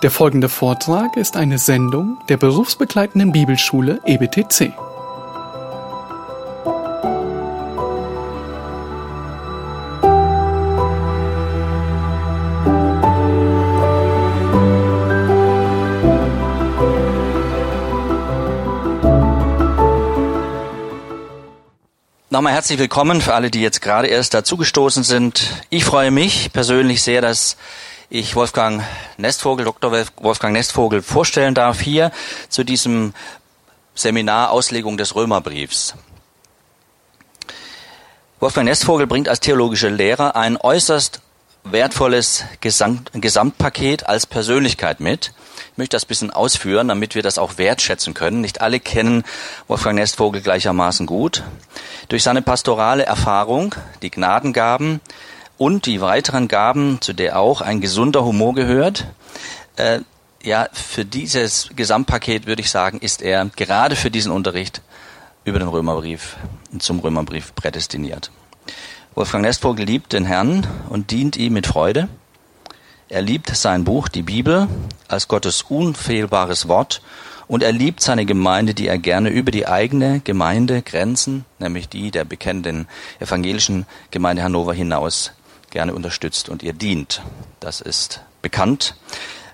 Der folgende Vortrag ist eine Sendung der berufsbegleitenden Bibelschule EBTC. Nochmal herzlich willkommen für alle, die jetzt gerade erst dazugestoßen sind. Ich freue mich persönlich sehr, dass ich Wolfgang Nestvogel, Dr. Wolfgang Nestvogel vorstellen darf hier zu diesem Seminar Auslegung des Römerbriefs. Wolfgang Nestvogel bringt als theologischer Lehrer ein äußerst wertvolles Gesamt Gesamtpaket als Persönlichkeit mit. Ich möchte das ein bisschen ausführen, damit wir das auch wertschätzen können. Nicht alle kennen Wolfgang Nestvogel gleichermaßen gut. Durch seine pastorale Erfahrung, die Gnadengaben, und die weiteren Gaben, zu der auch ein gesunder Humor gehört. Äh, ja, für dieses Gesamtpaket würde ich sagen, ist er gerade für diesen Unterricht über den Römerbrief zum Römerbrief prädestiniert. Wolfgang Nestvogel liebt den Herrn und dient ihm mit Freude. Er liebt sein Buch, die Bibel, als Gottes unfehlbares Wort und er liebt seine Gemeinde, die er gerne über die eigene Gemeindegrenzen, nämlich die der bekennenden evangelischen Gemeinde Hannover hinaus gerne unterstützt und ihr dient. Das ist bekannt.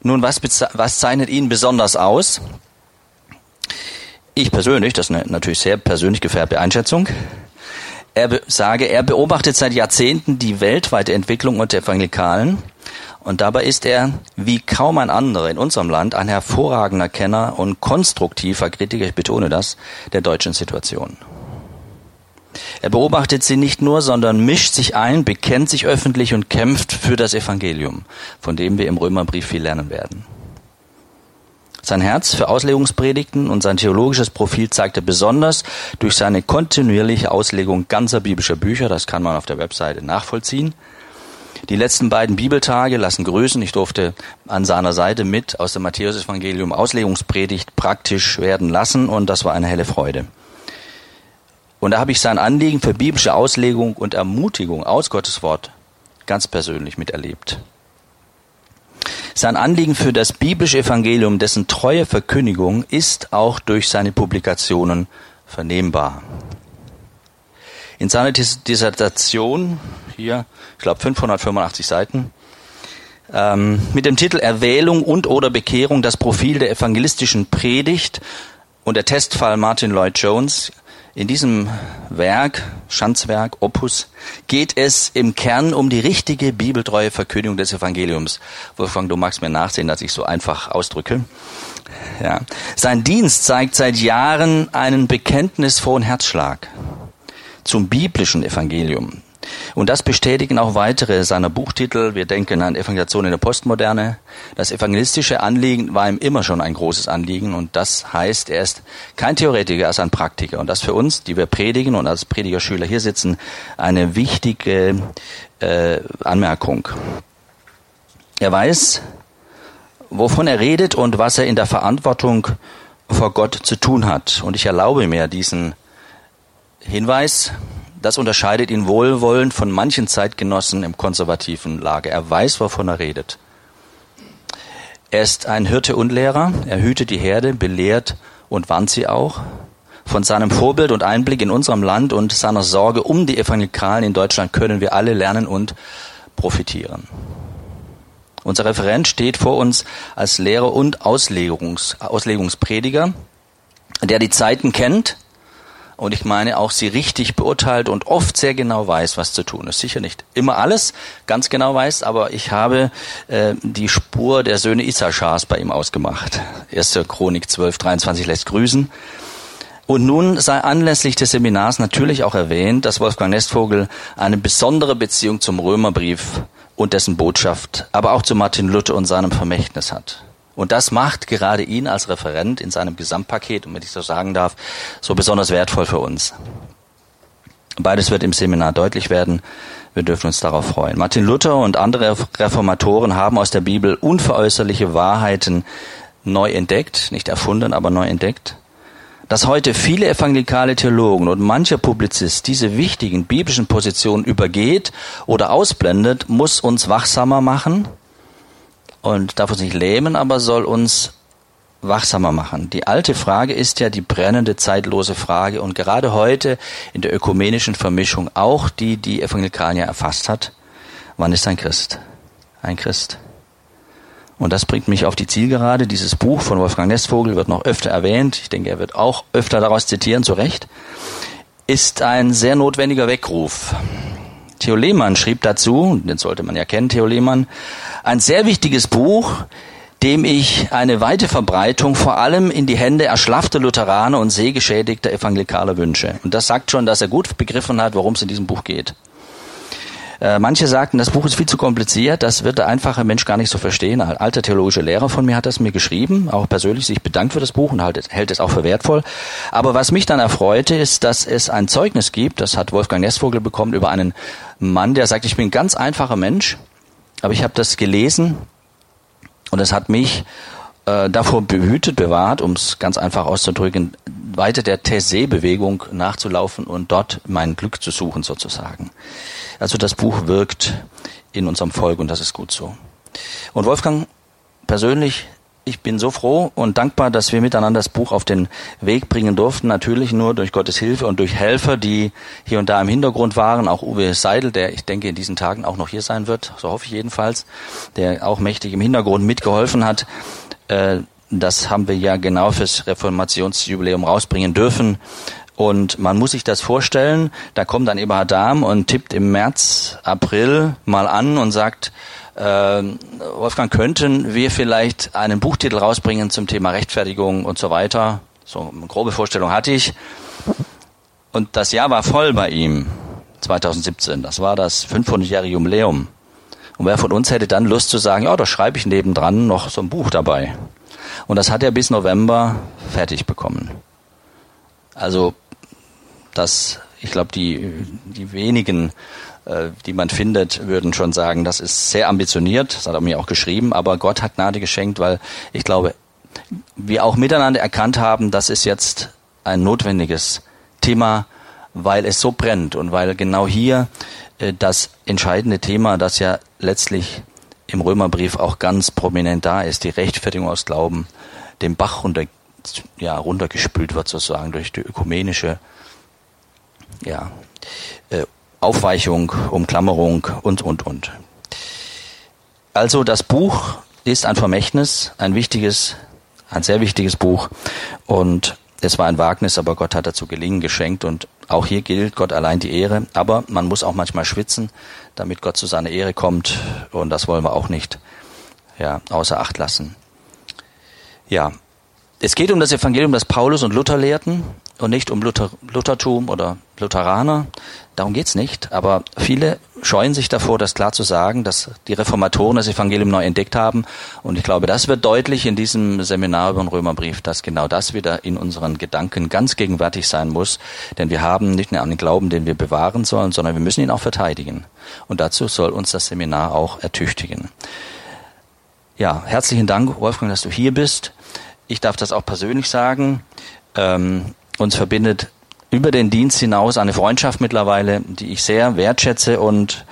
Nun, was, was zeichnet ihn besonders aus? Ich persönlich, das ist eine natürlich sehr persönlich gefärbte Einschätzung, er sage, er beobachtet seit Jahrzehnten die weltweite Entwicklung unter Evangelikalen und dabei ist er, wie kaum ein anderer in unserem Land, ein hervorragender Kenner und konstruktiver Kritiker, ich betone das, der deutschen Situation. Er beobachtet sie nicht nur, sondern mischt sich ein, bekennt sich öffentlich und kämpft für das Evangelium, von dem wir im Römerbrief viel lernen werden. Sein Herz für Auslegungspredigten und sein theologisches Profil zeigt er besonders durch seine kontinuierliche Auslegung ganzer biblischer Bücher. Das kann man auf der Webseite nachvollziehen. Die letzten beiden Bibeltage lassen grüßen. Ich durfte an seiner Seite mit aus dem Matthäusevangelium Auslegungspredigt praktisch werden lassen und das war eine helle Freude. Und da habe ich sein Anliegen für biblische Auslegung und Ermutigung aus Gottes Wort ganz persönlich miterlebt. Sein Anliegen für das biblische Evangelium, dessen treue Verkündigung ist auch durch seine Publikationen vernehmbar. In seiner Dissertation, hier, ich glaube 585 Seiten, ähm, mit dem Titel Erwählung und oder Bekehrung, das Profil der evangelistischen Predigt und der Testfall Martin Lloyd Jones in diesem Werk, Schanzwerk, Opus, geht es im Kern um die richtige bibeltreue Verkündigung des Evangeliums. Wolfgang, du magst mir nachsehen, dass ich so einfach ausdrücke. Ja. Sein Dienst zeigt seit Jahren einen bekenntnisfrohen Herzschlag zum biblischen Evangelium. Und das bestätigen auch weitere seiner Buchtitel. Wir denken an Evangelisation in der Postmoderne. Das evangelistische Anliegen war ihm immer schon ein großes Anliegen und das heißt, er ist kein Theoretiker, er ist ein Praktiker. Und das für uns, die wir predigen und als Predigerschüler hier sitzen, eine wichtige äh, Anmerkung. Er weiß, wovon er redet und was er in der Verantwortung vor Gott zu tun hat. Und ich erlaube mir diesen Hinweis, das unterscheidet ihn wohlwollend von manchen Zeitgenossen im konservativen Lager. Er weiß, wovon er redet. Er ist ein Hirte und Lehrer. Er hütet die Herde, belehrt und warnt sie auch. Von seinem Vorbild und Einblick in unserem Land und seiner Sorge um die Evangelikalen in Deutschland können wir alle lernen und profitieren. Unser Referent steht vor uns als Lehrer und Auslegungs Auslegungsprediger, der die Zeiten kennt, und ich meine auch sie richtig beurteilt und oft sehr genau weiß, was zu tun ist. Sicher nicht immer alles ganz genau weiß, aber ich habe äh, die Spur der Söhne Issachars bei ihm ausgemacht. 1. Chronik 12, 23 lässt grüßen. Und nun sei anlässlich des Seminars natürlich auch erwähnt, dass Wolfgang Nestvogel eine besondere Beziehung zum Römerbrief und dessen Botschaft, aber auch zu Martin Luther und seinem Vermächtnis hat. Und das macht gerade ihn als Referent in seinem Gesamtpaket, und wenn ich so sagen darf, so besonders wertvoll für uns. Beides wird im Seminar deutlich werden. Wir dürfen uns darauf freuen. Martin Luther und andere Reformatoren haben aus der Bibel unveräußerliche Wahrheiten neu entdeckt, nicht erfunden, aber neu entdeckt. Dass heute viele evangelikale Theologen und mancher Publizist diese wichtigen biblischen Positionen übergeht oder ausblendet, muss uns wachsamer machen und darf uns nicht lähmen, aber soll uns wachsamer machen. Die alte Frage ist ja die brennende, zeitlose Frage und gerade heute in der ökumenischen Vermischung auch die, die Evangelikalen ja erfasst hat. Wann ist ein Christ? Ein Christ. Und das bringt mich auf die Zielgerade. Dieses Buch von Wolfgang Nestvogel wird noch öfter erwähnt. Ich denke, er wird auch öfter daraus zitieren, zu Recht. Ist ein sehr notwendiger Weckruf. Theo Lehmann schrieb dazu, den sollte man ja kennen, Theo Lehmann, ein sehr wichtiges Buch, dem ich eine weite Verbreitung vor allem in die Hände erschlaffter Lutheraner und sehgeschädigter Evangelikaler wünsche. Und das sagt schon, dass er gut begriffen hat, worum es in diesem Buch geht. Äh, manche sagten, das Buch ist viel zu kompliziert, das wird der einfache Mensch gar nicht so verstehen. Ein alter theologischer Lehrer von mir hat das mir geschrieben, auch persönlich sich bedankt für das Buch und halt, hält es auch für wertvoll. Aber was mich dann erfreute, ist, dass es ein Zeugnis gibt, das hat Wolfgang Nestvogel bekommen, über einen Mann, der sagt, ich bin ein ganz einfacher Mensch, aber ich habe das gelesen und es hat mich äh, davor behütet, bewahrt, um es ganz einfach auszudrücken, weiter der Taizé-Bewegung nachzulaufen und dort mein Glück zu suchen sozusagen. Also das Buch wirkt in unserem Volk und das ist gut so. Und Wolfgang persönlich ich bin so froh und dankbar, dass wir miteinander das Buch auf den Weg bringen durften. Natürlich nur durch Gottes Hilfe und durch Helfer, die hier und da im Hintergrund waren. Auch Uwe Seidel, der ich denke in diesen Tagen auch noch hier sein wird, so hoffe ich jedenfalls, der auch mächtig im Hintergrund mitgeholfen hat. Das haben wir ja genau fürs Reformationsjubiläum rausbringen dürfen. Und man muss sich das vorstellen, da kommt dann Eberhard Dahm und tippt im März, April mal an und sagt, äh, Wolfgang, könnten wir vielleicht einen Buchtitel rausbringen zum Thema Rechtfertigung und so weiter? So eine grobe Vorstellung hatte ich. Und das Jahr war voll bei ihm, 2017. Das war das 500-jährige Jubiläum. Und wer von uns hätte dann Lust zu sagen, ja, da schreibe ich nebendran noch so ein Buch dabei. Und das hat er bis November fertig bekommen. Also, das, ich glaube, die, die wenigen äh, die man findet, würden schon sagen, das ist sehr ambitioniert, das hat er mir auch geschrieben, aber Gott hat Gnade geschenkt, weil ich glaube, wir auch miteinander erkannt haben, das ist jetzt ein notwendiges Thema, weil es so brennt und weil genau hier äh, das entscheidende Thema, das ja letztlich im Römerbrief auch ganz prominent da ist, die Rechtfertigung aus Glauben, dem Bach runter, ja, runtergespült wird sozusagen durch die ökumenische ja, äh, Aufweichung, Umklammerung und, und, und. Also das Buch ist ein Vermächtnis, ein wichtiges, ein sehr wichtiges Buch und es war ein Wagnis, aber Gott hat dazu Gelingen geschenkt. Und auch hier gilt Gott allein die Ehre, aber man muss auch manchmal schwitzen, damit Gott zu seiner Ehre kommt. Und das wollen wir auch nicht ja, außer Acht lassen. Ja, es geht um das Evangelium, das Paulus und Luther lehrten und nicht um Luther, Luthertum oder Lutheraner. Darum geht's nicht. Aber viele scheuen sich davor, das klar zu sagen, dass die Reformatoren das Evangelium neu entdeckt haben. Und ich glaube, das wird deutlich in diesem Seminar über den Römerbrief, dass genau das wieder in unseren Gedanken ganz gegenwärtig sein muss. Denn wir haben nicht nur einen Glauben, den wir bewahren sollen, sondern wir müssen ihn auch verteidigen. Und dazu soll uns das Seminar auch ertüchtigen. Ja, herzlichen Dank, Wolfgang, dass du hier bist. Ich darf das auch persönlich sagen. Ähm, uns verbindet über den Dienst hinaus eine Freundschaft mittlerweile, die ich sehr wertschätze und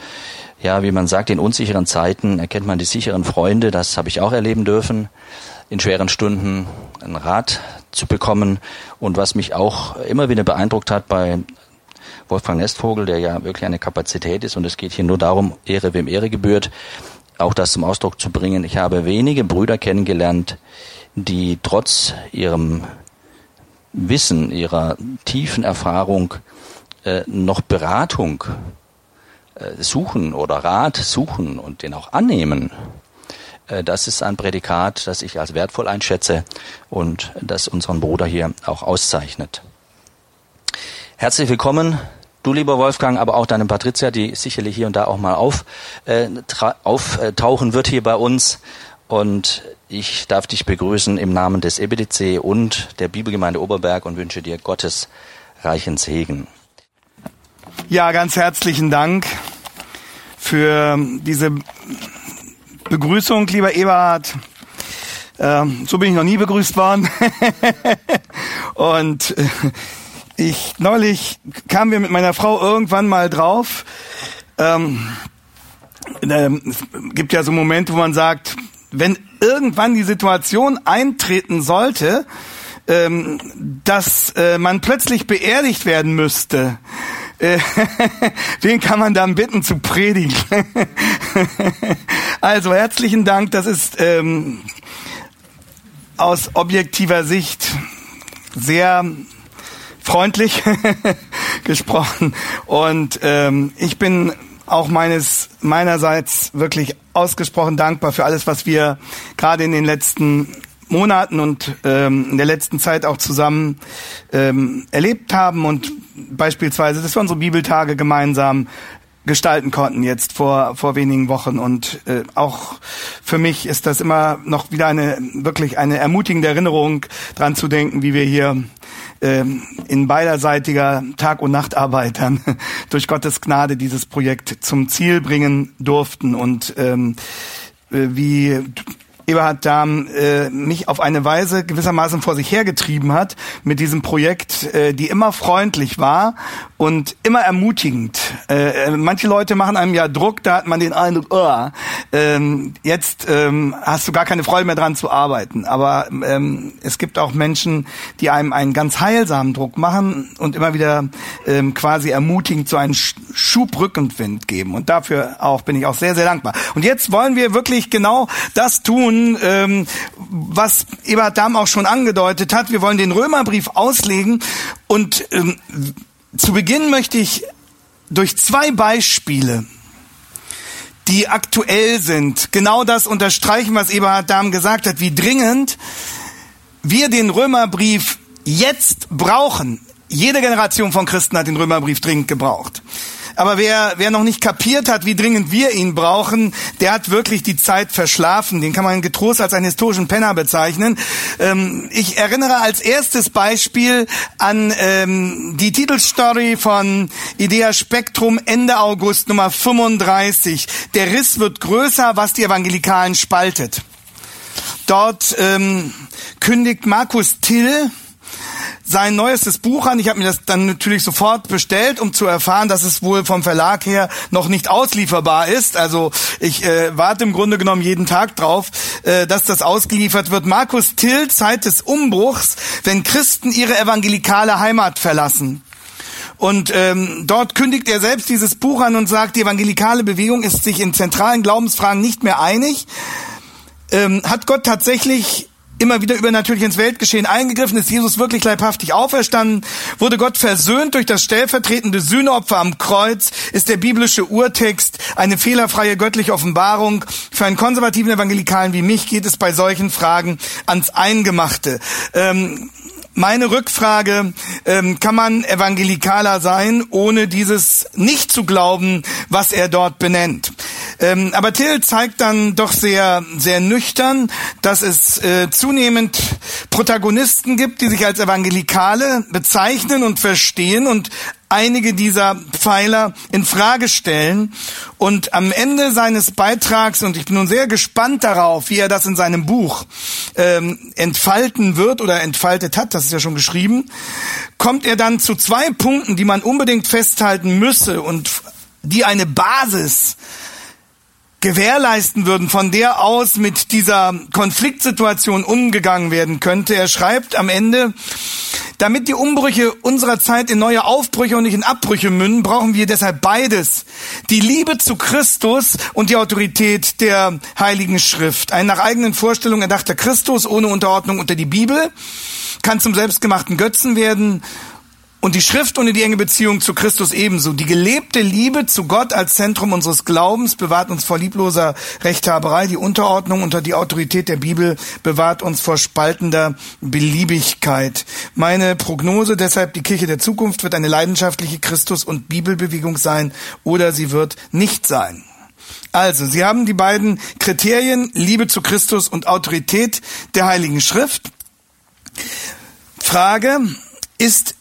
ja, wie man sagt, in unsicheren Zeiten erkennt man die sicheren Freunde. Das habe ich auch erleben dürfen, in schweren Stunden einen Rat zu bekommen. Und was mich auch immer wieder beeindruckt hat bei Wolfgang Nestvogel, der ja wirklich eine Kapazität ist, und es geht hier nur darum, Ehre wem Ehre gebührt, auch das zum Ausdruck zu bringen. Ich habe wenige Brüder kennengelernt, die trotz ihrem Wissen, ihrer tiefen Erfahrung äh, noch Beratung äh, suchen oder Rat suchen und den auch annehmen. Äh, das ist ein Prädikat, das ich als wertvoll einschätze und das unseren Bruder hier auch auszeichnet. Herzlich willkommen, du lieber Wolfgang, aber auch deine Patricia, die sicherlich hier und da auch mal auf, äh, auftauchen wird hier bei uns. Und ich darf dich begrüßen im Namen des EBDC und der Bibelgemeinde Oberberg und wünsche dir Gottes reichen Segen. Ja, ganz herzlichen Dank für diese Begrüßung, lieber Eberhard. Ähm, so bin ich noch nie begrüßt worden. und äh, ich neulich kamen wir mit meiner Frau irgendwann mal drauf. Ähm, äh, es gibt ja so Momente, wo man sagt, wenn irgendwann die Situation eintreten sollte, ähm, dass äh, man plötzlich beerdigt werden müsste, äh, wen kann man dann bitten zu predigen? also herzlichen Dank, das ist ähm, aus objektiver Sicht sehr freundlich gesprochen und ähm, ich bin auch meines meinerseits wirklich ausgesprochen dankbar für alles, was wir gerade in den letzten Monaten und ähm, in der letzten Zeit auch zusammen ähm, erlebt haben. Und beispielsweise, dass wir unsere Bibeltage gemeinsam gestalten konnten jetzt vor vor wenigen Wochen. Und äh, auch für mich ist das immer noch wieder eine wirklich eine ermutigende Erinnerung dran zu denken, wie wir hier ähm, in beiderseitiger Tag- und Nachtarbeit dann durch Gottes Gnade dieses Projekt zum Ziel bringen durften. Und ähm, äh, wie Eberhard Dahm äh, mich auf eine Weise gewissermaßen vor sich hergetrieben hat mit diesem Projekt, äh, die immer freundlich war und immer ermutigend. Äh, äh, manche Leute machen einem ja Druck, da hat man den Eindruck, oh, ähm, jetzt ähm, hast du gar keine Freude mehr dran zu arbeiten. Aber ähm, es gibt auch Menschen, die einem einen ganz heilsamen Druck machen und immer wieder ähm, quasi ermutigend so einen Schub Rückenwind geben. Und dafür auch bin ich auch sehr, sehr dankbar. Und jetzt wollen wir wirklich genau das tun, ähm, was Eberhard Dahm auch schon angedeutet hat. Wir wollen den Römerbrief auslegen und ähm, zu Beginn möchte ich durch zwei Beispiele, die aktuell sind, genau das unterstreichen, was Eberhard Dahm gesagt hat, wie dringend wir den Römerbrief jetzt brauchen. Jede Generation von Christen hat den Römerbrief dringend gebraucht. Aber wer, wer noch nicht kapiert hat, wie dringend wir ihn brauchen, der hat wirklich die Zeit verschlafen. Den kann man getrost als einen historischen Penner bezeichnen. Ähm, ich erinnere als erstes Beispiel an ähm, die Titelstory von Idea Spektrum Ende August Nummer 35. Der Riss wird größer, was die Evangelikalen spaltet. Dort ähm, kündigt Markus Till sein neuestes Buch an. Ich habe mir das dann natürlich sofort bestellt, um zu erfahren, dass es wohl vom Verlag her noch nicht auslieferbar ist. Also ich äh, warte im Grunde genommen jeden Tag drauf, äh, dass das ausgeliefert wird. Markus Till, Zeit des Umbruchs, wenn Christen ihre evangelikale Heimat verlassen. Und ähm, dort kündigt er selbst dieses Buch an und sagt, die evangelikale Bewegung ist sich in zentralen Glaubensfragen nicht mehr einig. Ähm, hat Gott tatsächlich immer wieder übernatürlich ins Weltgeschehen eingegriffen, ist Jesus wirklich leibhaftig auferstanden, wurde Gott versöhnt durch das stellvertretende Sühneopfer am Kreuz, ist der biblische Urtext eine fehlerfreie göttliche Offenbarung. Für einen konservativen Evangelikalen wie mich geht es bei solchen Fragen ans Eingemachte. Ähm, meine Rückfrage, ähm, kann man Evangelikaler sein, ohne dieses nicht zu glauben, was er dort benennt? Ähm, aber Till zeigt dann doch sehr, sehr nüchtern, dass es äh, zunehmend Protagonisten gibt, die sich als Evangelikale bezeichnen und verstehen und einige dieser Pfeiler in Frage stellen und am Ende seines Beitrags und ich bin nun sehr gespannt darauf, wie er das in seinem Buch ähm, entfalten wird oder entfaltet hat, das ist ja schon geschrieben, kommt er dann zu zwei Punkten, die man unbedingt festhalten müsse und die eine Basis gewährleisten würden, von der aus mit dieser Konfliktsituation umgegangen werden könnte. Er schreibt am Ende, damit die Umbrüche unserer Zeit in neue Aufbrüche und nicht in Abbrüche münden, brauchen wir deshalb beides. Die Liebe zu Christus und die Autorität der Heiligen Schrift. Ein nach eigenen Vorstellungen erdachter Christus ohne Unterordnung unter die Bibel kann zum selbstgemachten Götzen werden und die Schrift ohne die enge Beziehung zu Christus ebenso. Die gelebte Liebe zu Gott als Zentrum unseres Glaubens bewahrt uns vor liebloser Rechthaberei. Die Unterordnung unter die Autorität der Bibel bewahrt uns vor spaltender Beliebigkeit. Meine Prognose deshalb, die Kirche der Zukunft wird eine leidenschaftliche Christus- und Bibelbewegung sein oder sie wird nicht sein. Also, Sie haben die beiden Kriterien Liebe zu Christus und Autorität der Heiligen Schrift. Frage, ist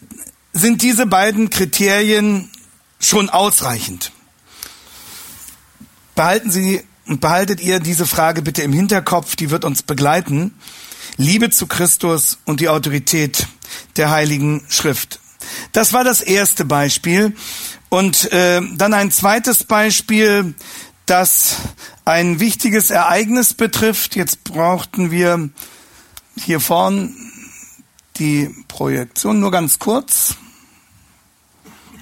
sind diese beiden Kriterien schon ausreichend? Behalten Sie und behaltet ihr diese Frage bitte im Hinterkopf, die wird uns begleiten. Liebe zu Christus und die Autorität der Heiligen Schrift. Das war das erste Beispiel. Und äh, dann ein zweites Beispiel, das ein wichtiges Ereignis betrifft. Jetzt brauchten wir hier vorn die Projektion nur ganz kurz.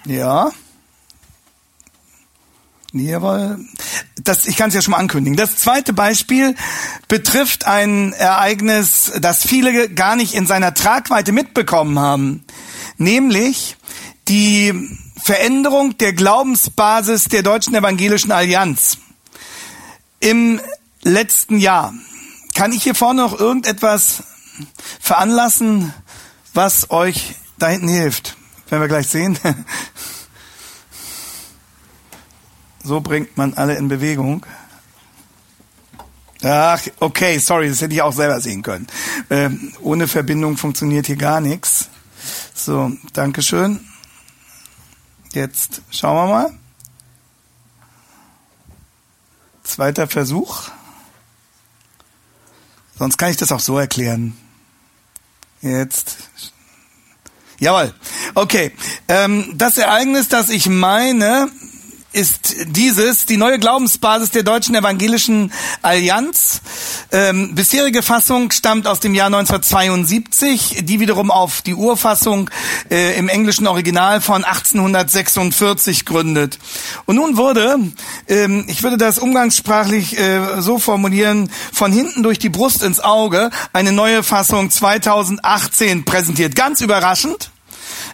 Ja. Jawohl. Das, ich kann es ja schon mal ankündigen. Das zweite Beispiel betrifft ein Ereignis, das viele gar nicht in seiner Tragweite mitbekommen haben. Nämlich die Veränderung der Glaubensbasis der Deutschen Evangelischen Allianz. Im letzten Jahr. Kann ich hier vorne noch irgendetwas veranlassen, was euch da hinten hilft? Werden wir gleich sehen. So bringt man alle in Bewegung. Ach, okay, sorry, das hätte ich auch selber sehen können. Ähm, ohne Verbindung funktioniert hier gar nichts. So, Dankeschön. Jetzt schauen wir mal. Zweiter Versuch. Sonst kann ich das auch so erklären. Jetzt. Jawohl. Okay. Ähm, das Ereignis, das ich meine, ist dieses die neue Glaubensbasis der Deutschen Evangelischen Allianz. Ähm, bisherige Fassung stammt aus dem Jahr 1972, die wiederum auf die Urfassung äh, im englischen Original von 1846 gründet. Und nun wurde, ähm, ich würde das umgangssprachlich äh, so formulieren, von hinten durch die Brust ins Auge eine neue Fassung 2018 präsentiert. Ganz überraschend.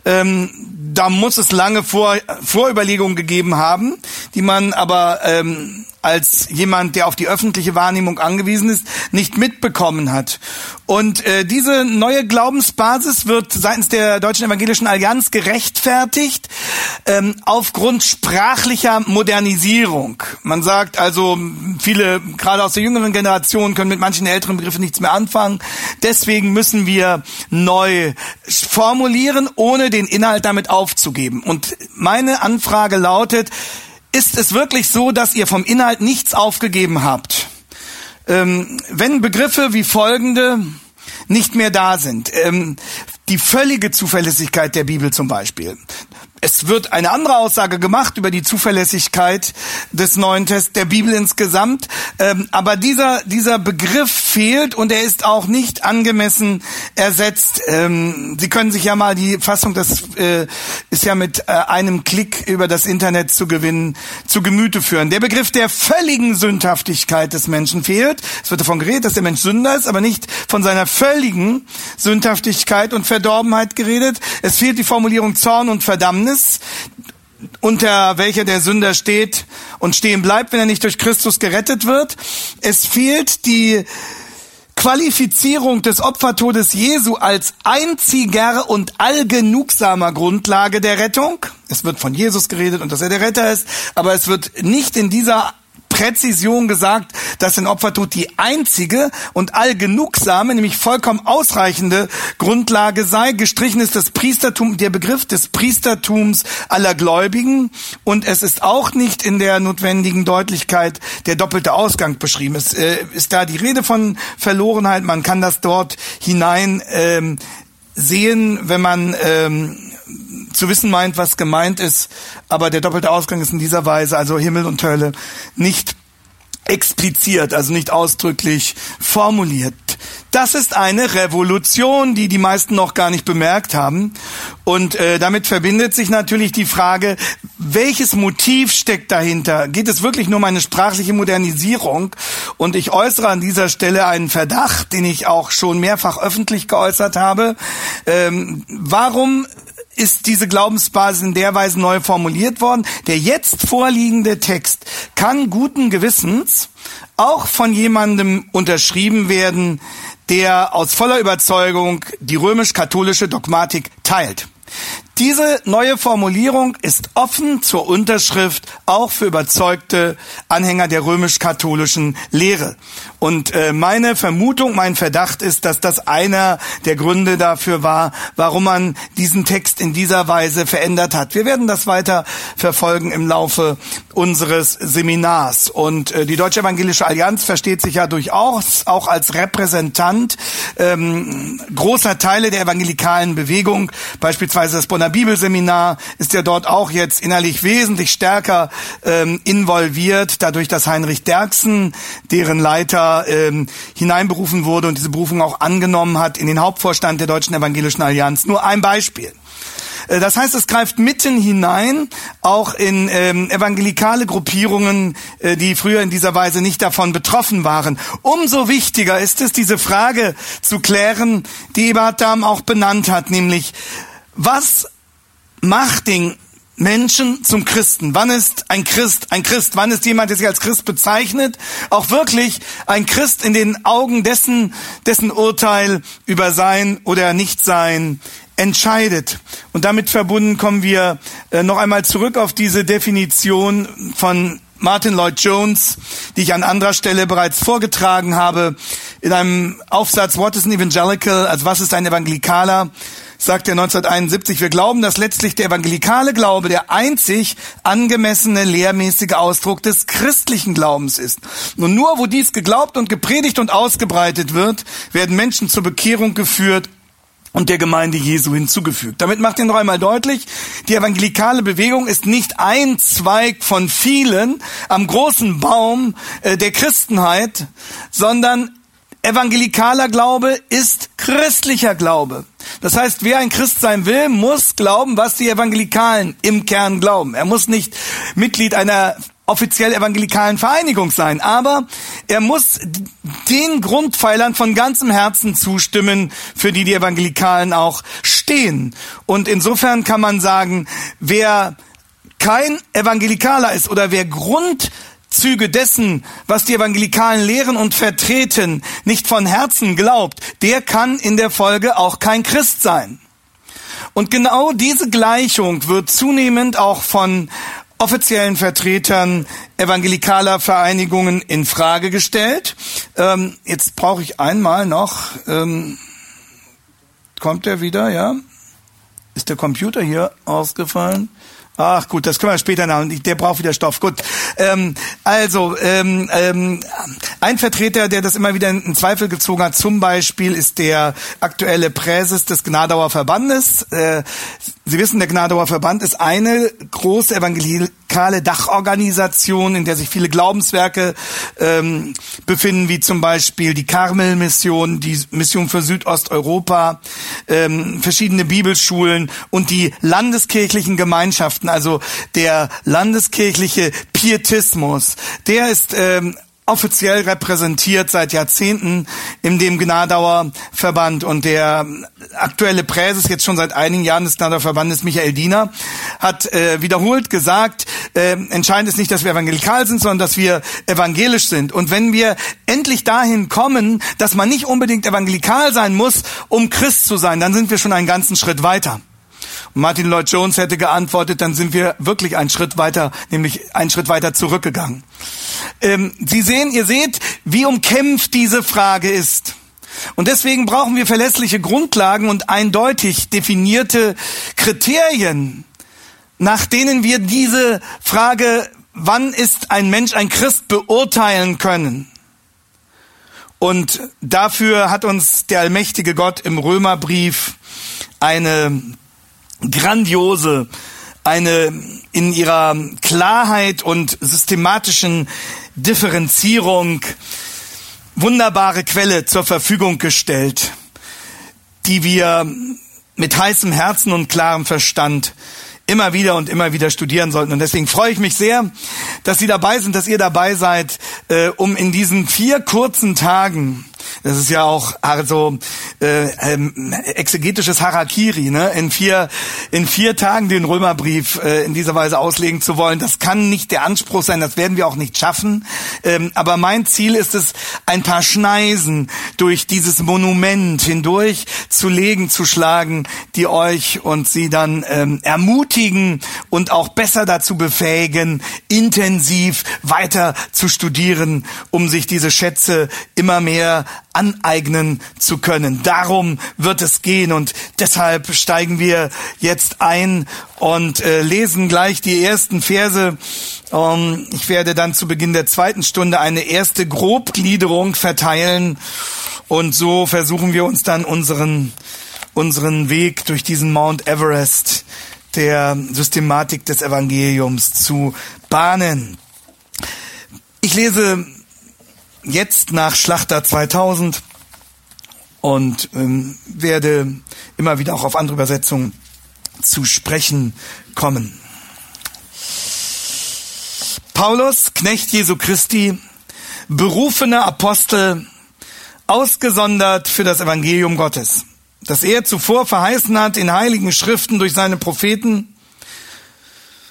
Ähm, da muss es lange Vor Vorüberlegungen gegeben haben, die man aber ähm, als jemand, der auf die öffentliche Wahrnehmung angewiesen ist, nicht mitbekommen hat. Und äh, diese neue Glaubensbasis wird seitens der Deutschen Evangelischen Allianz gerechtfertigt ähm, aufgrund sprachlicher Modernisierung. Man sagt also, viele, gerade aus der jüngeren Generation, können mit manchen älteren Begriffen nichts mehr anfangen. Deswegen müssen wir neu formulieren, ohne den Inhalt damit aufzugeben. Und meine Anfrage lautet, ist es wirklich so, dass ihr vom Inhalt nichts aufgegeben habt? Ähm, wenn Begriffe wie folgende nicht mehr da sind, ähm, die völlige Zuverlässigkeit der Bibel zum Beispiel, es wird eine andere Aussage gemacht über die Zuverlässigkeit des Neuen Test der Bibel insgesamt, ähm, aber dieser dieser Begriff fehlt und er ist auch nicht angemessen ersetzt. Ähm, Sie können sich ja mal die Fassung, das äh, ist ja mit äh, einem Klick über das Internet zu gewinnen, zu Gemüte führen. Der Begriff der völligen Sündhaftigkeit des Menschen fehlt. Es wird davon geredet, dass der Mensch Sünder ist, aber nicht von seiner völligen Sündhaftigkeit und Verdorbenheit geredet. Es fehlt die Formulierung Zorn und Verdammnis. Verdammnis, unter welcher der Sünder steht und stehen bleibt, wenn er nicht durch Christus gerettet wird. Es fehlt die Qualifizierung des Opfertodes Jesu als einziger und allgenugsamer Grundlage der Rettung. Es wird von Jesus geredet und dass er der Retter ist, aber es wird nicht in dieser Präzision gesagt, dass ein Opfertod die einzige und allgenugsame, nämlich vollkommen ausreichende Grundlage sei. Gestrichen ist das Priestertum, der Begriff des Priestertums aller Gläubigen und es ist auch nicht in der notwendigen Deutlichkeit der doppelte Ausgang beschrieben. Es äh, ist da die Rede von Verlorenheit. Man kann das dort hinein ähm, sehen, wenn man ähm, zu wissen meint, was gemeint ist, aber der doppelte Ausgang ist in dieser Weise, also Himmel und Hölle, nicht expliziert, also nicht ausdrücklich formuliert. Das ist eine Revolution, die die meisten noch gar nicht bemerkt haben. Und äh, damit verbindet sich natürlich die Frage, welches Motiv steckt dahinter? Geht es wirklich nur um eine sprachliche Modernisierung? Und ich äußere an dieser Stelle einen Verdacht, den ich auch schon mehrfach öffentlich geäußert habe. Ähm, warum ist diese Glaubensbasis in der Weise neu formuliert worden. Der jetzt vorliegende Text kann guten Gewissens auch von jemandem unterschrieben werden, der aus voller Überzeugung die römisch-katholische Dogmatik teilt. Diese neue Formulierung ist offen zur Unterschrift auch für überzeugte Anhänger der römisch-katholischen Lehre. Und äh, meine Vermutung, mein Verdacht ist, dass das einer der Gründe dafür war, warum man diesen Text in dieser Weise verändert hat. Wir werden das weiter verfolgen im Laufe unseres Seminars. Und äh, die Deutsche Evangelische Allianz versteht sich ja durchaus auch als Repräsentant ähm, großer Teile der evangelikalen Bewegung, beispielsweise das Bonner Bibelseminar ist ja dort auch jetzt innerlich wesentlich stärker ähm, involviert, dadurch, dass Heinrich Derksen, deren Leiter, ähm, hineinberufen wurde und diese Berufung auch angenommen hat in den Hauptvorstand der Deutschen Evangelischen Allianz. Nur ein Beispiel. Äh, das heißt, es greift mitten hinein, auch in ähm, evangelikale Gruppierungen, äh, die früher in dieser Weise nicht davon betroffen waren. Umso wichtiger ist es, diese Frage zu klären, die Eberhard Dahm auch benannt hat, nämlich, was macht den Menschen zum Christen. Wann ist ein Christ ein Christ? Wann ist jemand, der sich als Christ bezeichnet, auch wirklich ein Christ in den Augen dessen, dessen Urteil über sein oder Nichtsein entscheidet. Und damit verbunden kommen wir äh, noch einmal zurück auf diese Definition von Martin Lloyd Jones, die ich an anderer Stelle bereits vorgetragen habe, in einem Aufsatz What is an Evangelical, also was ist ein Evangelikaler, sagt er 1971, wir glauben, dass letztlich der evangelikale Glaube der einzig angemessene lehrmäßige Ausdruck des christlichen Glaubens ist. Und nur wo dies geglaubt und gepredigt und ausgebreitet wird, werden Menschen zur Bekehrung geführt und der Gemeinde Jesu hinzugefügt. Damit macht er noch einmal deutlich, die evangelikale Bewegung ist nicht ein Zweig von vielen am großen Baum äh, der Christenheit, sondern evangelikaler Glaube ist christlicher Glaube. Das heißt, wer ein Christ sein will, muss glauben, was die Evangelikalen im Kern glauben. Er muss nicht Mitglied einer offiziell evangelikalen Vereinigung sein, aber er muss den Grundpfeilern von ganzem Herzen zustimmen, für die die Evangelikalen auch stehen. Und insofern kann man sagen, wer kein Evangelikaler ist oder wer Grundzüge dessen, was die Evangelikalen lehren und vertreten, nicht von Herzen glaubt, der kann in der Folge auch kein Christ sein. Und genau diese Gleichung wird zunehmend auch von offiziellen Vertretern evangelikaler Vereinigungen in Frage gestellt. Ähm, jetzt brauche ich einmal noch, ähm, kommt er wieder, ja? Ist der Computer hier ausgefallen? Ach gut, das können wir später nach. Der braucht wieder Stoff. Gut. Ähm, also ähm, ähm, ein Vertreter, der das immer wieder in Zweifel gezogen hat, zum Beispiel ist der aktuelle Präses des Gnadauer Verbandes. Äh, Sie wissen, der Gnadauer Verband ist eine große evangelikale Dachorganisation, in der sich viele Glaubenswerke ähm, befinden, wie zum Beispiel die Karmel-Mission, die Mission für Südosteuropa, ähm, verschiedene Bibelschulen und die landeskirchlichen Gemeinschaften, also der landeskirchliche Pietismus. Der ist ähm, offiziell repräsentiert seit Jahrzehnten in dem Gnadauer Verband und der aktuelle Präses jetzt schon seit einigen Jahren des Gnadauer Verbandes Michael Diener hat äh, wiederholt gesagt, äh, entscheidend ist nicht, dass wir evangelikal sind, sondern dass wir evangelisch sind. Und wenn wir endlich dahin kommen, dass man nicht unbedingt evangelikal sein muss, um Christ zu sein, dann sind wir schon einen ganzen Schritt weiter. Martin Lloyd Jones hätte geantwortet, dann sind wir wirklich einen Schritt weiter, nämlich einen Schritt weiter zurückgegangen. Ähm, Sie sehen, ihr seht, wie umkämpft diese Frage ist. Und deswegen brauchen wir verlässliche Grundlagen und eindeutig definierte Kriterien, nach denen wir diese Frage, wann ist ein Mensch ein Christ, beurteilen können. Und dafür hat uns der allmächtige Gott im Römerbrief eine grandiose, eine in ihrer Klarheit und systematischen Differenzierung wunderbare Quelle zur Verfügung gestellt, die wir mit heißem Herzen und klarem Verstand immer wieder und immer wieder studieren sollten. Und deswegen freue ich mich sehr, dass Sie dabei sind, dass ihr dabei seid, äh, um in diesen vier kurzen Tagen das ist ja auch also äh, ähm, exegetisches Harakiri, ne? In vier in vier Tagen den Römerbrief äh, in dieser Weise auslegen zu wollen. Das kann nicht der Anspruch sein. Das werden wir auch nicht schaffen. Ähm, aber mein Ziel ist es, ein paar Schneisen durch dieses Monument hindurch zu legen, zu schlagen, die euch und sie dann ähm, ermutigen und auch besser dazu befähigen, intensiv weiter zu studieren, um sich diese Schätze immer mehr aneignen zu können. Darum wird es gehen und deshalb steigen wir jetzt ein und äh, lesen gleich die ersten Verse. Ähm, ich werde dann zu Beginn der zweiten Stunde eine erste Grobgliederung verteilen und so versuchen wir uns dann unseren unseren Weg durch diesen Mount Everest der Systematik des Evangeliums zu bahnen. Ich lese jetzt nach Schlachter 2000 und ähm, werde immer wieder auch auf andere Übersetzungen zu sprechen kommen. Paulus, Knecht Jesu Christi, berufener Apostel, ausgesondert für das Evangelium Gottes, das er zuvor verheißen hat in heiligen Schriften durch seine Propheten,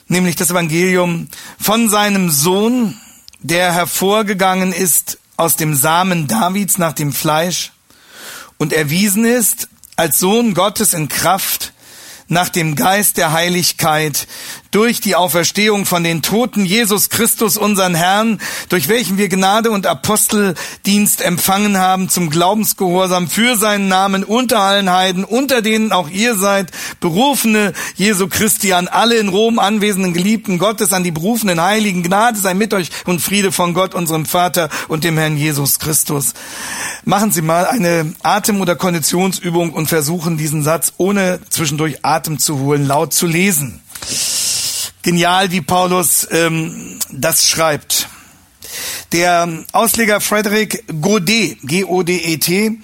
nämlich das Evangelium von seinem Sohn, der hervorgegangen ist aus dem Samen Davids nach dem Fleisch und erwiesen ist als Sohn Gottes in Kraft nach dem Geist der Heiligkeit durch die Auferstehung von den Toten Jesus Christus, unseren Herrn, durch welchen wir Gnade und Aposteldienst empfangen haben zum Glaubensgehorsam für seinen Namen unter allen Heiden, unter denen auch ihr seid, berufene Jesu Christi an alle in Rom anwesenden Geliebten Gottes, an die berufenen Heiligen, Gnade sei mit euch und Friede von Gott, unserem Vater und dem Herrn Jesus Christus. Machen Sie mal eine Atem- oder Konditionsübung und versuchen diesen Satz ohne zwischendurch Atem zu holen, laut zu lesen genial, wie Paulus ähm, das schreibt. Der Ausleger Frederick Godet, G-O-D-E-T,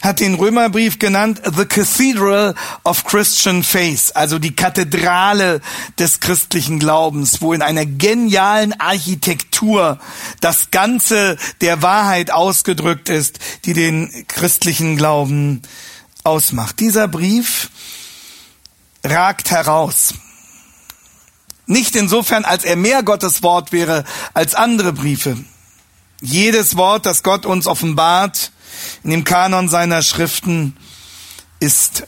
hat den Römerbrief genannt The Cathedral of Christian Faith, also die Kathedrale des christlichen Glaubens, wo in einer genialen Architektur das Ganze der Wahrheit ausgedrückt ist, die den christlichen Glauben ausmacht. Dieser Brief ragt heraus. Nicht insofern, als er mehr Gottes Wort wäre als andere Briefe. Jedes Wort, das Gott uns offenbart in dem Kanon seiner Schriften, ist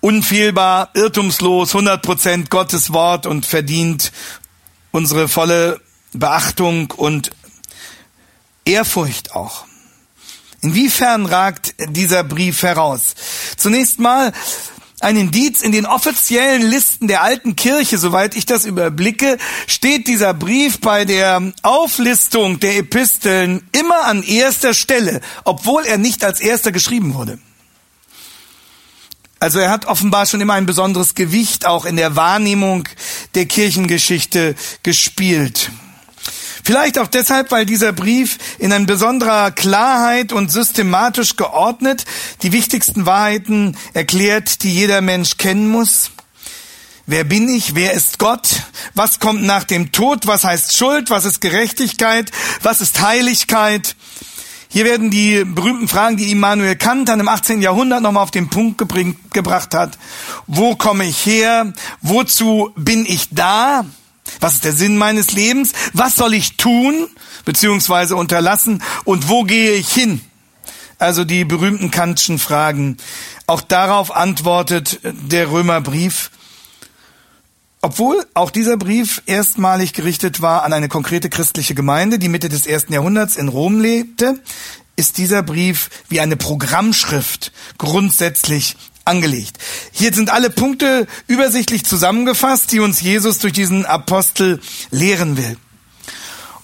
unfehlbar, irrtumslos, 100% Gottes Wort und verdient unsere volle Beachtung und Ehrfurcht auch. Inwiefern ragt dieser Brief heraus? Zunächst mal ein Indiz in den offiziellen Listen der alten Kirche, soweit ich das überblicke, steht dieser Brief bei der Auflistung der Episteln immer an erster Stelle, obwohl er nicht als erster geschrieben wurde. Also er hat offenbar schon immer ein besonderes Gewicht auch in der Wahrnehmung der Kirchengeschichte gespielt. Vielleicht auch deshalb, weil dieser Brief in ein besonderer Klarheit und systematisch geordnet die wichtigsten Wahrheiten erklärt, die jeder Mensch kennen muss. Wer bin ich? Wer ist Gott? Was kommt nach dem Tod? Was heißt Schuld? Was ist Gerechtigkeit? Was ist Heiligkeit? Hier werden die berühmten Fragen, die Immanuel Kant dann im 18. Jahrhundert nochmal auf den Punkt gebracht hat. Wo komme ich her? Wozu bin ich da? Was ist der Sinn meines Lebens? Was soll ich tun beziehungsweise unterlassen? Und wo gehe ich hin? Also die berühmten Kantschen Fragen. Auch darauf antwortet der Römerbrief. Obwohl auch dieser Brief erstmalig gerichtet war an eine konkrete christliche Gemeinde, die Mitte des ersten Jahrhunderts in Rom lebte, ist dieser Brief wie eine Programmschrift grundsätzlich angelegt. Hier sind alle Punkte übersichtlich zusammengefasst, die uns Jesus durch diesen Apostel lehren will.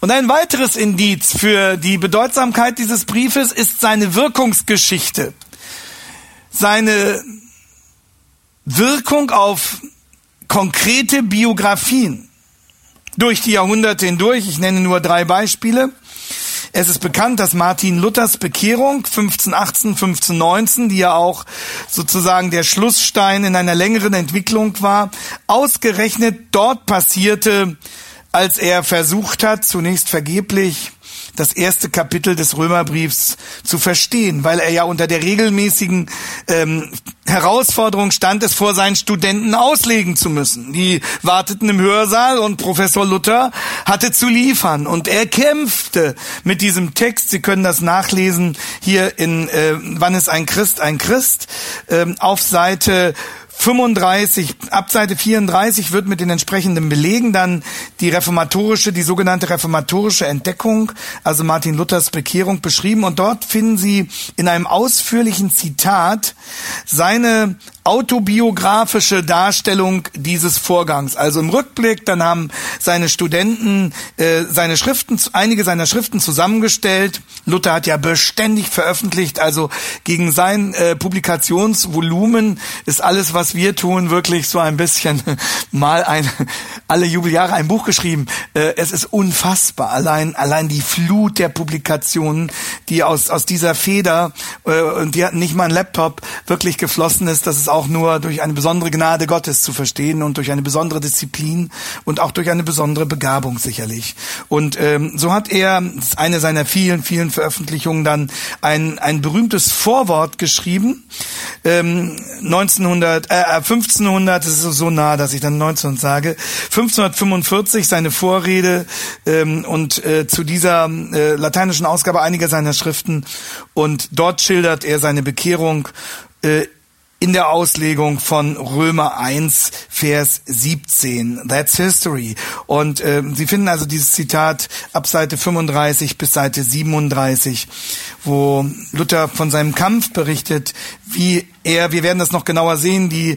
Und ein weiteres Indiz für die Bedeutsamkeit dieses Briefes ist seine Wirkungsgeschichte. Seine Wirkung auf konkrete Biografien durch die Jahrhunderte hindurch. Ich nenne nur drei Beispiele. Es ist bekannt, dass Martin Luthers Bekehrung 1518, 1519, die ja auch sozusagen der Schlussstein in einer längeren Entwicklung war, ausgerechnet dort passierte, als er versucht hat, zunächst vergeblich, das erste Kapitel des Römerbriefs zu verstehen, weil er ja unter der regelmäßigen ähm, Herausforderung stand, es vor seinen Studenten auslegen zu müssen. Die warteten im Hörsaal und Professor Luther hatte zu liefern und er kämpfte mit diesem Text. Sie können das nachlesen hier in äh, Wann ist ein Christ ein Christ äh, auf Seite 35, ab Seite 34 wird mit den entsprechenden Belegen dann die reformatorische, die sogenannte reformatorische Entdeckung, also Martin Luthers Bekehrung beschrieben. Und dort finden Sie in einem ausführlichen Zitat seine autobiografische Darstellung dieses Vorgangs. Also im Rückblick, dann haben seine Studenten äh, seine Schriften, einige seiner Schriften zusammengestellt. Luther hat ja beständig veröffentlicht, also gegen sein äh, Publikationsvolumen ist alles, was wir tun, wirklich so ein bisschen mal ein alle Jubeljahre ein Buch geschrieben. Äh, es ist unfassbar, allein allein die Flut der Publikationen, die aus aus dieser Feder äh, und die hatten nicht mal einen Laptop wirklich geflossen ist. Das ist auch nur durch eine besondere Gnade Gottes zu verstehen und durch eine besondere Disziplin und auch durch eine besondere Begabung sicherlich. Und ähm, so hat er eine seiner vielen, vielen Veröffentlichungen dann ein, ein berühmtes Vorwort geschrieben. Ähm, 1900, äh, 1500, das ist so nah, dass ich dann 19 sage, 1545 seine Vorrede ähm, und äh, zu dieser äh, lateinischen Ausgabe einiger seiner Schriften und dort schildert er seine Bekehrung äh, in der Auslegung von Römer 1, Vers 17. That's history. Und äh, Sie finden also dieses Zitat ab Seite 35 bis Seite 37, wo Luther von seinem Kampf berichtet, wie er, wir werden das noch genauer sehen, die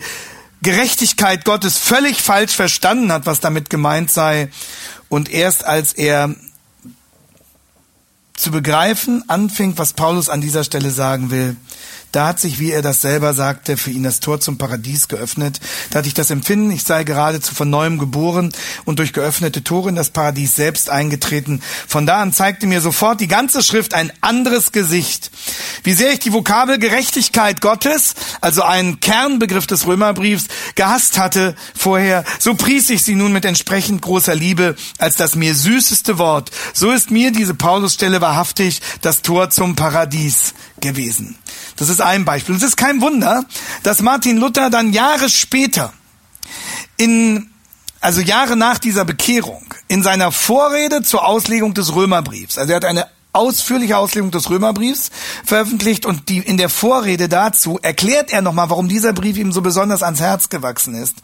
Gerechtigkeit Gottes völlig falsch verstanden hat, was damit gemeint sei. Und erst als er zu begreifen anfing, was Paulus an dieser Stelle sagen will, da hat sich, wie er das selber sagte, für ihn das Tor zum Paradies geöffnet. Da hatte ich das Empfinden, ich sei geradezu von neuem geboren und durch geöffnete Tore in das Paradies selbst eingetreten. Von da an zeigte mir sofort die ganze Schrift ein anderes Gesicht. Wie sehr ich die Vokabel Gerechtigkeit Gottes, also einen Kernbegriff des Römerbriefs, gehasst hatte vorher, so pries ich sie nun mit entsprechend großer Liebe als das mir süßeste Wort. So ist mir diese Paulusstelle wahrhaftig das Tor zum Paradies gewesen. Das ist ein Beispiel. Und es ist kein Wunder, dass Martin Luther dann Jahre später in also Jahre nach dieser Bekehrung, in seiner Vorrede zur Auslegung des Römerbriefs, also er hat eine ausführliche Auslegung des Römerbriefs veröffentlicht und die, in der Vorrede dazu erklärt er nochmal, warum dieser Brief ihm so besonders ans Herz gewachsen ist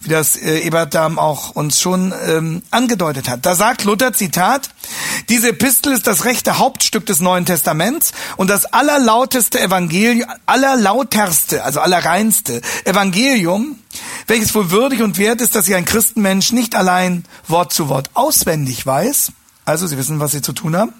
wie das äh, Ebert Dahm auch uns schon ähm, angedeutet hat. Da sagt Luther, Zitat, diese Epistel ist das rechte Hauptstück des Neuen Testaments und das allerlauteste Evangelium, allerlauterste, also allerreinste Evangelium, welches wohl würdig und wert ist, dass sich ein Christenmensch nicht allein Wort zu Wort auswendig weiß, also Sie wissen, was Sie zu tun haben,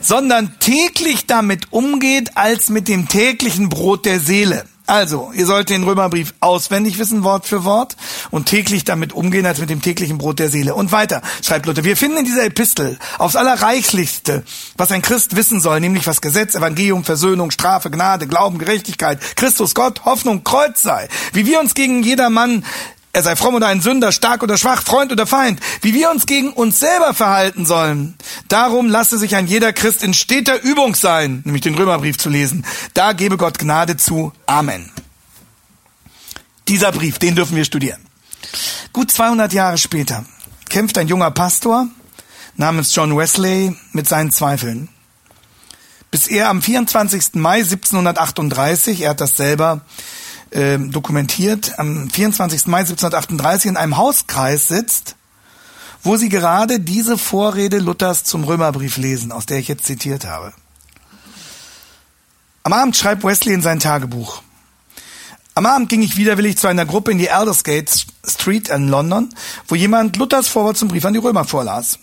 sondern täglich damit umgeht als mit dem täglichen Brot der Seele. Also, ihr sollt den Römerbrief auswendig wissen, Wort für Wort, und täglich damit umgehen, als mit dem täglichen Brot der Seele. Und weiter, schreibt Luther, wir finden in dieser Epistel aufs Allerreichlichste, was ein Christ wissen soll, nämlich was Gesetz, Evangelium, Versöhnung, Strafe, Gnade, Glauben, Gerechtigkeit, Christus, Gott, Hoffnung, Kreuz sei. Wie wir uns gegen jedermann er sei fromm oder ein Sünder, stark oder schwach, Freund oder Feind, wie wir uns gegen uns selber verhalten sollen. Darum lasse sich ein jeder Christ in steter Übung sein, nämlich den Römerbrief zu lesen. Da gebe Gott Gnade zu. Amen. Dieser Brief, den dürfen wir studieren. Gut 200 Jahre später kämpft ein junger Pastor namens John Wesley mit seinen Zweifeln. Bis er am 24. Mai 1738, er hat das selber äh, dokumentiert, am 24. Mai 1738 in einem Hauskreis sitzt, wo sie gerade diese Vorrede Luthers zum Römerbrief lesen, aus der ich jetzt zitiert habe. Am Abend schreibt Wesley in sein Tagebuch. Am Abend ging ich widerwillig zu einer Gruppe in die Aldersgate Street in London, wo jemand Luthers Vorwort zum Brief an die Römer vorlas.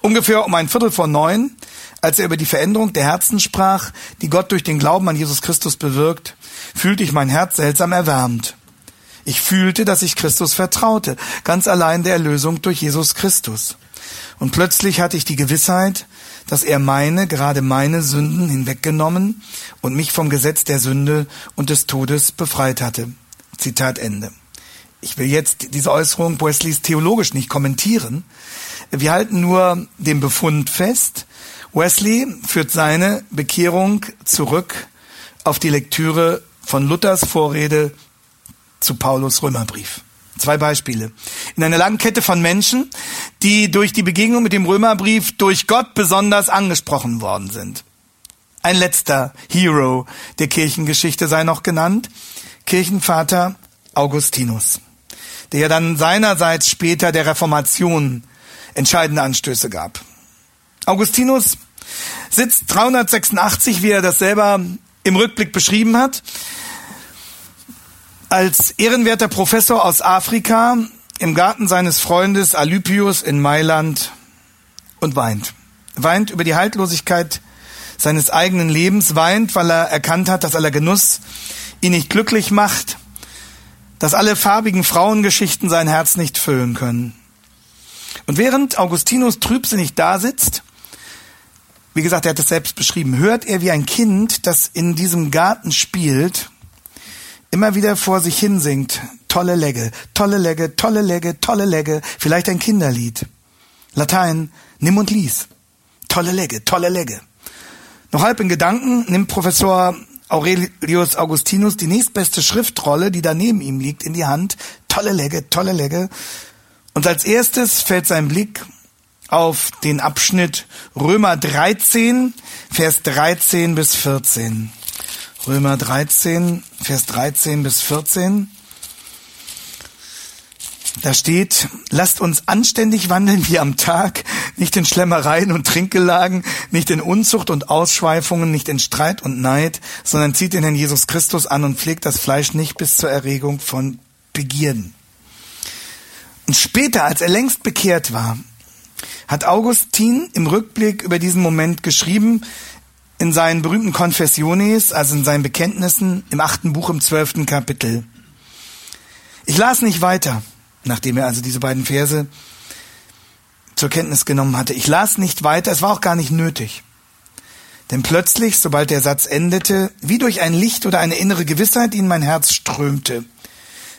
Ungefähr um ein Viertel vor neun, als er über die Veränderung der Herzen sprach, die Gott durch den Glauben an Jesus Christus bewirkt, fühlte ich mein Herz seltsam erwärmt. Ich fühlte, dass ich Christus vertraute, ganz allein der Erlösung durch Jesus Christus. Und plötzlich hatte ich die Gewissheit, dass er meine, gerade meine Sünden hinweggenommen und mich vom Gesetz der Sünde und des Todes befreit hatte. Zitat Ende. Ich will jetzt diese Äußerung Wesleys theologisch nicht kommentieren. Wir halten nur den Befund fest. Wesley führt seine Bekehrung zurück auf die Lektüre von Luthers Vorrede zu Paulus Römerbrief. Zwei Beispiele. In einer langen Kette von Menschen, die durch die Begegnung mit dem Römerbrief durch Gott besonders angesprochen worden sind. Ein letzter Hero der Kirchengeschichte sei noch genannt. Kirchenvater Augustinus, der ja dann seinerseits später der Reformation entscheidende Anstöße gab. Augustinus sitzt 386, wie er das selber im Rückblick beschrieben hat, als ehrenwerter Professor aus Afrika im Garten seines Freundes Alypius in Mailand und weint. Weint über die Haltlosigkeit seines eigenen Lebens, weint, weil er erkannt hat, dass aller Genuss ihn nicht glücklich macht, dass alle farbigen Frauengeschichten sein Herz nicht füllen können. Und während Augustinus trübsinnig da sitzt, wie gesagt, er hat es selbst beschrieben, hört er wie ein Kind, das in diesem Garten spielt, immer wieder vor sich hin singt, tolle Legge, tolle Legge, tolle Legge, tolle Legge, vielleicht ein Kinderlied. Latein, nimm und lies. Tolle Legge, tolle Legge. Noch halb in Gedanken nimmt Professor Aurelius Augustinus die nächstbeste Schriftrolle, die daneben ihm liegt, in die Hand. Tolle Legge, tolle Legge. Und als erstes fällt sein Blick auf den Abschnitt Römer 13, Vers 13 bis 14. Römer 13, Vers 13 bis 14. Da steht, lasst uns anständig wandeln wie am Tag, nicht in Schlemmereien und Trinkgelagen, nicht in Unzucht und Ausschweifungen, nicht in Streit und Neid, sondern zieht den Herrn Jesus Christus an und pflegt das Fleisch nicht bis zur Erregung von Begierden. Und später, als er längst bekehrt war, hat Augustin im Rückblick über diesen Moment geschrieben, in seinen berühmten Confessiones, also in seinen Bekenntnissen im achten Buch im zwölften Kapitel. Ich las nicht weiter, nachdem er also diese beiden Verse zur Kenntnis genommen hatte. Ich las nicht weiter, es war auch gar nicht nötig. Denn plötzlich, sobald der Satz endete, wie durch ein Licht oder eine innere Gewissheit, in mein Herz strömte,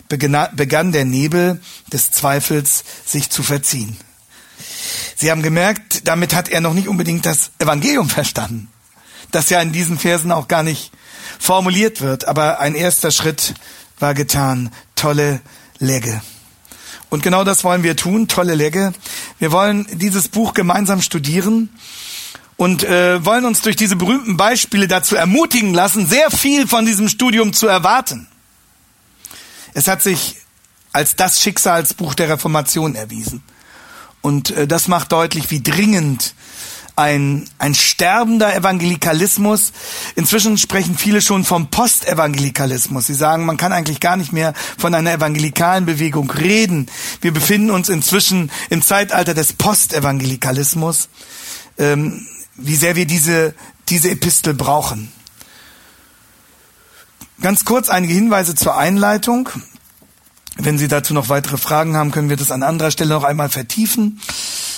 begann der Nebel des Zweifels sich zu verziehen. Sie haben gemerkt, damit hat er noch nicht unbedingt das Evangelium verstanden, das ja in diesen Versen auch gar nicht formuliert wird, aber ein erster Schritt war getan. Tolle Legge. Und genau das wollen wir tun, tolle Legge. Wir wollen dieses Buch gemeinsam studieren und äh, wollen uns durch diese berühmten Beispiele dazu ermutigen lassen, sehr viel von diesem Studium zu erwarten. Es hat sich als das Schicksalsbuch der Reformation erwiesen. Und äh, das macht deutlich, wie dringend ein, ein sterbender Evangelikalismus. Inzwischen sprechen viele schon vom Postevangelikalismus. Sie sagen, man kann eigentlich gar nicht mehr von einer evangelikalen Bewegung reden. Wir befinden uns inzwischen im Zeitalter des Postevangelikalismus. Ähm, wie sehr wir diese, diese Epistel brauchen. Ganz kurz einige Hinweise zur Einleitung. Wenn Sie dazu noch weitere Fragen haben, können wir das an anderer Stelle noch einmal vertiefen.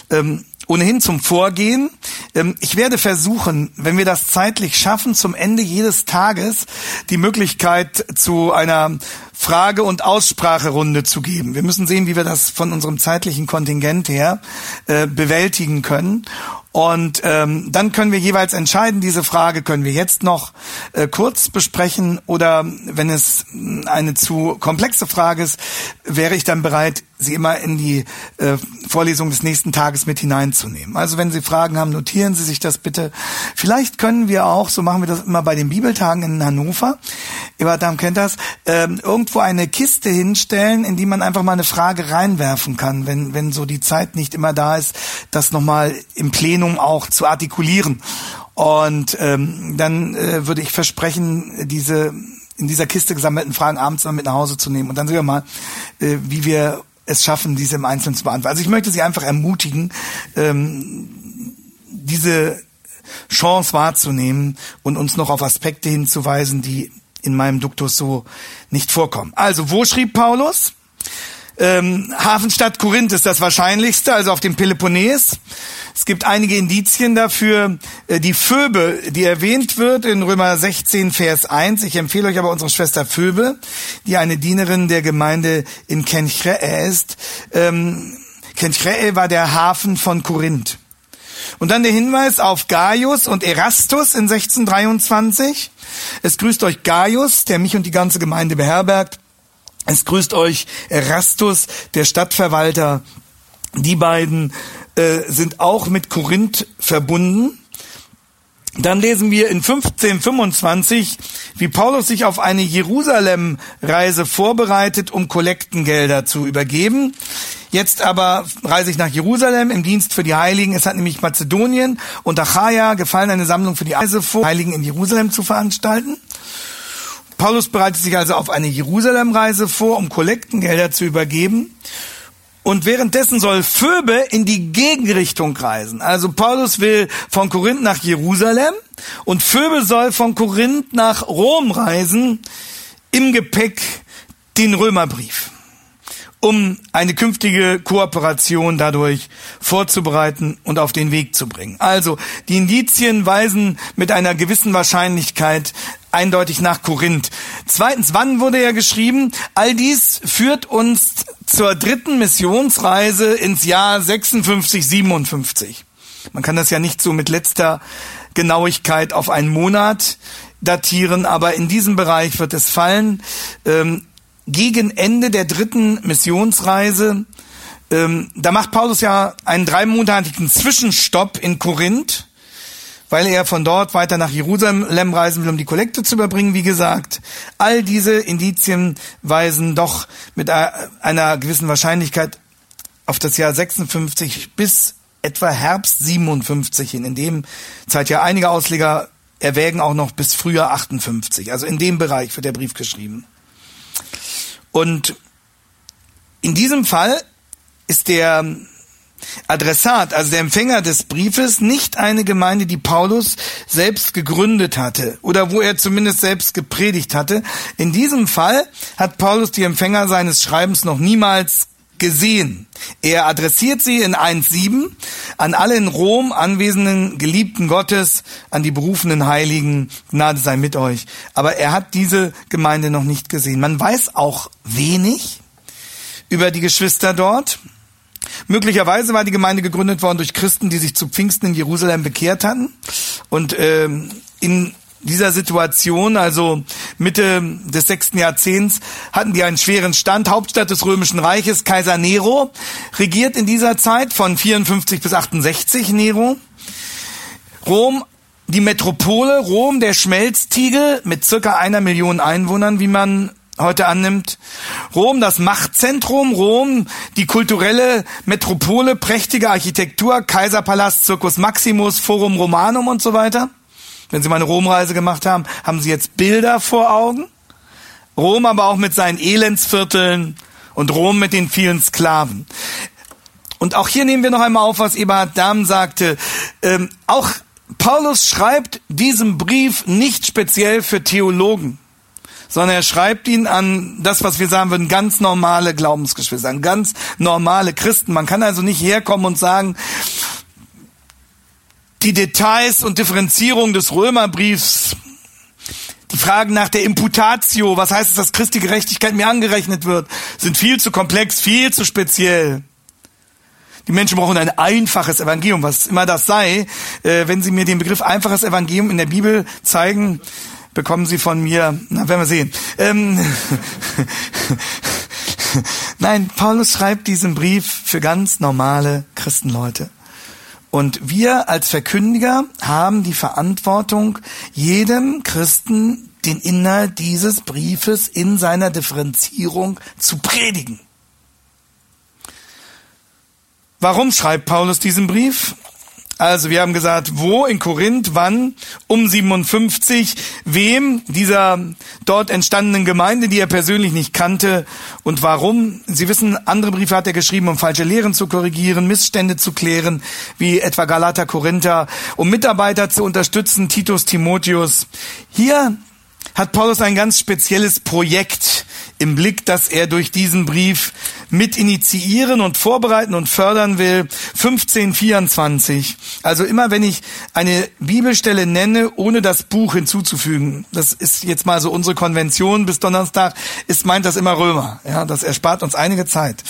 Ähm, ohnehin zum Vorgehen. Ähm, ich werde versuchen, wenn wir das zeitlich schaffen, zum Ende jedes Tages die Möglichkeit zu einer Frage- und Ausspracherunde zu geben. Wir müssen sehen, wie wir das von unserem zeitlichen Kontingent her äh, bewältigen können. Und ähm, dann können wir jeweils entscheiden, diese Frage können wir jetzt noch äh, kurz besprechen oder wenn es eine zu komplexe Frage ist, wäre ich dann bereit, sie immer in die äh, Vorlesung des nächsten Tages mit hineinzunehmen. Also wenn Sie Fragen haben, notieren Sie sich das bitte. Vielleicht können wir auch, so machen wir das immer bei den Bibeltagen in Hannover, Ebertam kennt das, äh, irgendwo eine Kiste hinstellen, in die man einfach mal eine Frage reinwerfen kann, wenn, wenn so die Zeit nicht immer da ist, das nochmal im Plenum auch zu artikulieren. Und ähm, dann äh, würde ich versprechen, diese in dieser Kiste gesammelten Fragen abends mal mit nach Hause zu nehmen. Und dann sehen wir mal, äh, wie wir es schaffen, diese im Einzelnen zu beantworten. Also ich möchte Sie einfach ermutigen, ähm, diese Chance wahrzunehmen und uns noch auf Aspekte hinzuweisen, die in meinem Duktus so nicht vorkommen. Also, wo schrieb Paulus? Ähm, Hafenstadt Korinth ist das wahrscheinlichste, also auf dem Peloponnes. Es gibt einige Indizien dafür. Äh, die Phoebe, die erwähnt wird in Römer 16, Vers 1. Ich empfehle euch aber unsere Schwester Phoebe, die eine Dienerin der Gemeinde in Kenchreä ist. Ähm, Kenchreä war der Hafen von Korinth. Und dann der Hinweis auf Gaius und Erastus in 1623. Es grüßt euch Gaius, der mich und die ganze Gemeinde beherbergt. Es grüßt euch Erastus, der Stadtverwalter. Die beiden äh, sind auch mit Korinth verbunden. Dann lesen wir in 1525, wie Paulus sich auf eine Jerusalem-Reise vorbereitet, um Kollektengelder zu übergeben. Jetzt aber reise ich nach Jerusalem im Dienst für die Heiligen. Es hat nämlich Mazedonien und Achaia gefallen, eine Sammlung für die Reise vor, Heiligen in Jerusalem zu veranstalten. Paulus bereitet sich also auf eine Jerusalem-Reise vor, um Kollektengelder zu übergeben. Und währenddessen soll Phoebe in die Gegenrichtung reisen. Also Paulus will von Korinth nach Jerusalem und Phoebe soll von Korinth nach Rom reisen, im Gepäck den Römerbrief, um eine künftige Kooperation dadurch vorzubereiten und auf den Weg zu bringen. Also die Indizien weisen mit einer gewissen Wahrscheinlichkeit eindeutig nach Korinth. Zweitens, wann wurde er geschrieben? All dies führt uns zur dritten Missionsreise ins Jahr 56, 57. Man kann das ja nicht so mit letzter Genauigkeit auf einen Monat datieren, aber in diesem Bereich wird es fallen. Ähm, gegen Ende der dritten Missionsreise, ähm, da macht Paulus ja einen dreimonatigen Zwischenstopp in Korinth weil er von dort weiter nach Jerusalem reisen will, um die Kollekte zu überbringen, wie gesagt. All diese Indizien weisen doch mit einer gewissen Wahrscheinlichkeit auf das Jahr 56 bis etwa Herbst 57 hin. In dem Zeit ja einige Ausleger erwägen auch noch bis Frühjahr 58. Also in dem Bereich wird der Brief geschrieben. Und in diesem Fall ist der Adressat, also der Empfänger des Briefes, nicht eine Gemeinde, die Paulus selbst gegründet hatte oder wo er zumindest selbst gepredigt hatte. In diesem Fall hat Paulus die Empfänger seines Schreibens noch niemals gesehen. Er adressiert sie in 1.7 an alle in Rom anwesenden Geliebten Gottes, an die berufenen Heiligen, Gnade sei mit euch. Aber er hat diese Gemeinde noch nicht gesehen. Man weiß auch wenig über die Geschwister dort. Möglicherweise war die Gemeinde gegründet worden durch Christen, die sich zu Pfingsten in Jerusalem bekehrt hatten. Und ähm, in dieser Situation, also Mitte des sechsten Jahrzehnts, hatten die einen schweren Stand. Hauptstadt des Römischen Reiches, Kaiser Nero, regiert in dieser Zeit von 54 bis 68 Nero. Rom, die Metropole, Rom, der Schmelztiegel mit circa einer Million Einwohnern, wie man heute annimmt. Rom, das Machtzentrum, Rom, die kulturelle Metropole, prächtige Architektur, Kaiserpalast, Circus Maximus, Forum Romanum und so weiter. Wenn Sie mal eine Romreise gemacht haben, haben Sie jetzt Bilder vor Augen. Rom aber auch mit seinen Elendsvierteln und Rom mit den vielen Sklaven. Und auch hier nehmen wir noch einmal auf, was Eberhard Dahm sagte. Ähm, auch Paulus schreibt diesen Brief nicht speziell für Theologen sondern er schreibt ihn an das, was wir sagen würden, ganz normale Glaubensgeschwister, an ganz normale Christen. Man kann also nicht herkommen und sagen, die Details und Differenzierung des Römerbriefs, die Fragen nach der Imputatio, was heißt es, dass Christi Gerechtigkeit mir angerechnet wird, sind viel zu komplex, viel zu speziell. Die Menschen brauchen ein einfaches Evangelium, was immer das sei. Äh, wenn Sie mir den Begriff einfaches Evangelium in der Bibel zeigen, bekommen Sie von mir, na, werden wir sehen. Ähm, Nein, Paulus schreibt diesen Brief für ganz normale Christenleute. Und wir als Verkündiger haben die Verantwortung, jedem Christen den Inhalt dieses Briefes in seiner Differenzierung zu predigen. Warum schreibt Paulus diesen Brief? Also wir haben gesagt, wo in Korinth, wann, um 57, wem dieser dort entstandenen Gemeinde, die er persönlich nicht kannte und warum. Sie wissen, andere Briefe hat er geschrieben, um falsche Lehren zu korrigieren, Missstände zu klären, wie etwa Galater, Korinther, um Mitarbeiter zu unterstützen, Titus, Timotheus. Hier hat Paulus ein ganz spezielles Projekt im Blick, dass er durch diesen Brief mit initiieren und vorbereiten und fördern will. 1524. Also immer wenn ich eine Bibelstelle nenne, ohne das Buch hinzuzufügen, das ist jetzt mal so unsere Konvention bis Donnerstag, ist meint das immer Römer. Ja, das erspart uns einige Zeit.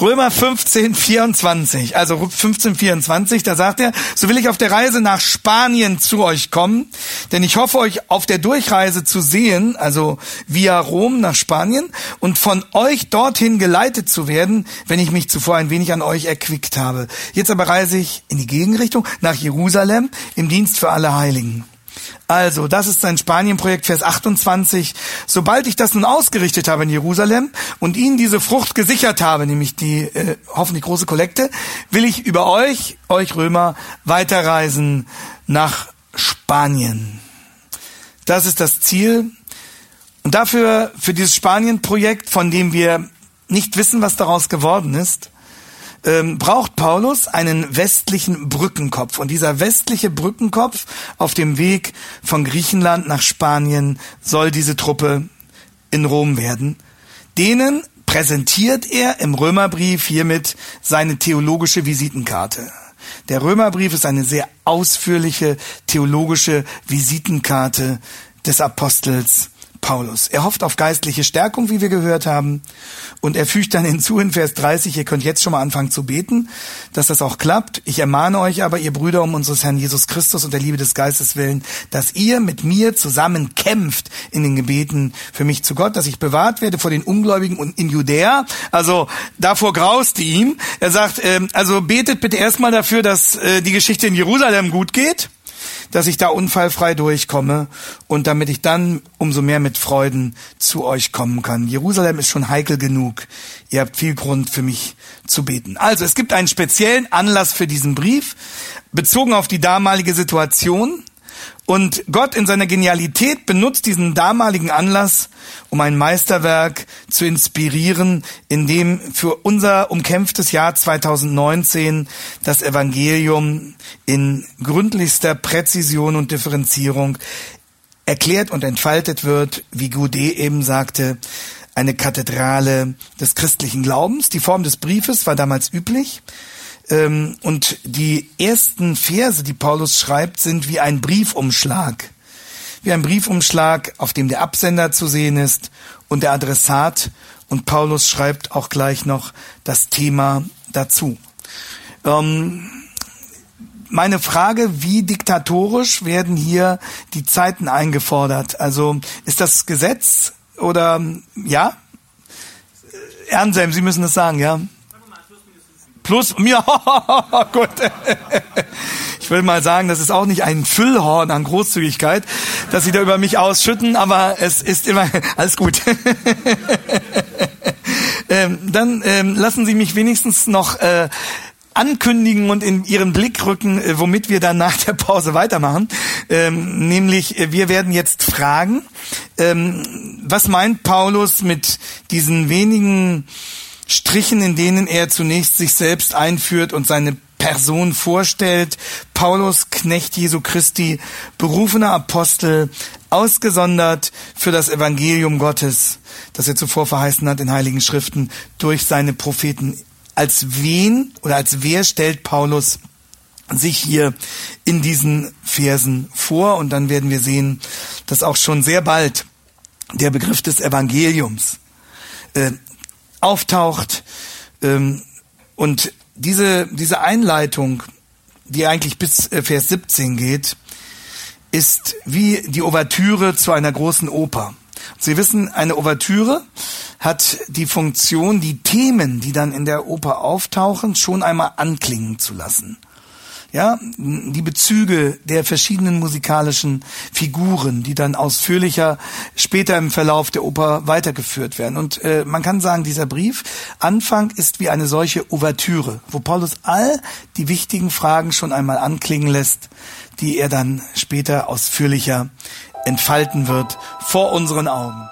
Römer 15, 24. Also 15, 24, da sagt er, so will ich auf der Reise nach Spanien zu euch kommen, denn ich hoffe euch auf der Durchreise zu sehen, also via Rom nach Spanien, und von euch dorthin geleitet zu werden, wenn ich mich zuvor ein wenig an euch erquickt habe. Jetzt aber reise ich in die Gegenrichtung nach Jerusalem im Dienst für alle Heiligen. Also, das ist sein Spanienprojekt, Vers 28. Sobald ich das nun ausgerichtet habe in Jerusalem und ihnen diese Frucht gesichert habe, nämlich die äh, hoffentlich große Kollekte, will ich über euch, euch Römer, weiterreisen nach Spanien. Das ist das Ziel. Und dafür, für dieses Spanienprojekt, von dem wir nicht wissen, was daraus geworden ist, ähm, braucht Paulus einen westlichen Brückenkopf. Und dieser westliche Brückenkopf auf dem Weg von Griechenland nach Spanien soll diese Truppe in Rom werden. Denen präsentiert er im Römerbrief hiermit seine theologische Visitenkarte. Der Römerbrief ist eine sehr ausführliche theologische Visitenkarte des Apostels Paulus. Er hofft auf geistliche Stärkung, wie wir gehört haben. Und er fügt dann hinzu in Vers 30, ihr könnt jetzt schon mal anfangen zu beten, dass das auch klappt. Ich ermahne euch aber, ihr Brüder, um unseres Herrn Jesus Christus und der Liebe des Geistes willen, dass ihr mit mir zusammen kämpft in den Gebeten für mich zu Gott, dass ich bewahrt werde vor den Ungläubigen und in Judäa. Also davor graust ihm. Er sagt, äh, also betet bitte erstmal dafür, dass äh, die Geschichte in Jerusalem gut geht dass ich da unfallfrei durchkomme und damit ich dann umso mehr mit Freuden zu euch kommen kann. Jerusalem ist schon heikel genug. Ihr habt viel Grund für mich zu beten. Also es gibt einen speziellen Anlass für diesen Brief, bezogen auf die damalige Situation. Und Gott in seiner Genialität benutzt diesen damaligen Anlass, um ein Meisterwerk zu inspirieren, in dem für unser umkämpftes Jahr 2019 das Evangelium in gründlichster Präzision und Differenzierung erklärt und entfaltet wird, wie Goudet eben sagte, eine Kathedrale des christlichen Glaubens. Die Form des Briefes war damals üblich. Ähm, und die ersten Verse, die Paulus schreibt, sind wie ein Briefumschlag. Wie ein Briefumschlag, auf dem der Absender zu sehen ist und der Adressat. Und Paulus schreibt auch gleich noch das Thema dazu. Ähm, meine Frage, wie diktatorisch werden hier die Zeiten eingefordert? Also ist das Gesetz oder ja? Ernselm, Sie müssen es sagen, ja? Plus, ja, gut. Ich will mal sagen, das ist auch nicht ein Füllhorn an Großzügigkeit, dass Sie da über mich ausschütten, aber es ist immer, alles gut. ähm, dann ähm, lassen Sie mich wenigstens noch äh, ankündigen und in Ihren Blick rücken, äh, womit wir dann nach der Pause weitermachen. Ähm, nämlich, äh, wir werden jetzt fragen, ähm, was meint Paulus mit diesen wenigen Strichen, in denen er zunächst sich selbst einführt und seine Person vorstellt. Paulus, Knecht Jesu Christi, berufener Apostel, ausgesondert für das Evangelium Gottes, das er zuvor verheißen hat in Heiligen Schriften durch seine Propheten. Als wen oder als wer stellt Paulus sich hier in diesen Versen vor? Und dann werden wir sehen, dass auch schon sehr bald der Begriff des Evangeliums äh, auftaucht. Ähm, und diese, diese Einleitung, die eigentlich bis äh, Vers 17 geht, ist wie die Ouvertüre zu einer großen Oper. Sie wissen, eine Ouvertüre hat die Funktion, die Themen, die dann in der Oper auftauchen, schon einmal anklingen zu lassen ja, die Bezüge der verschiedenen musikalischen Figuren, die dann ausführlicher später im Verlauf der Oper weitergeführt werden. Und äh, man kann sagen, dieser Brief Anfang ist wie eine solche Ouvertüre, wo Paulus all die wichtigen Fragen schon einmal anklingen lässt, die er dann später ausführlicher entfalten wird vor unseren Augen.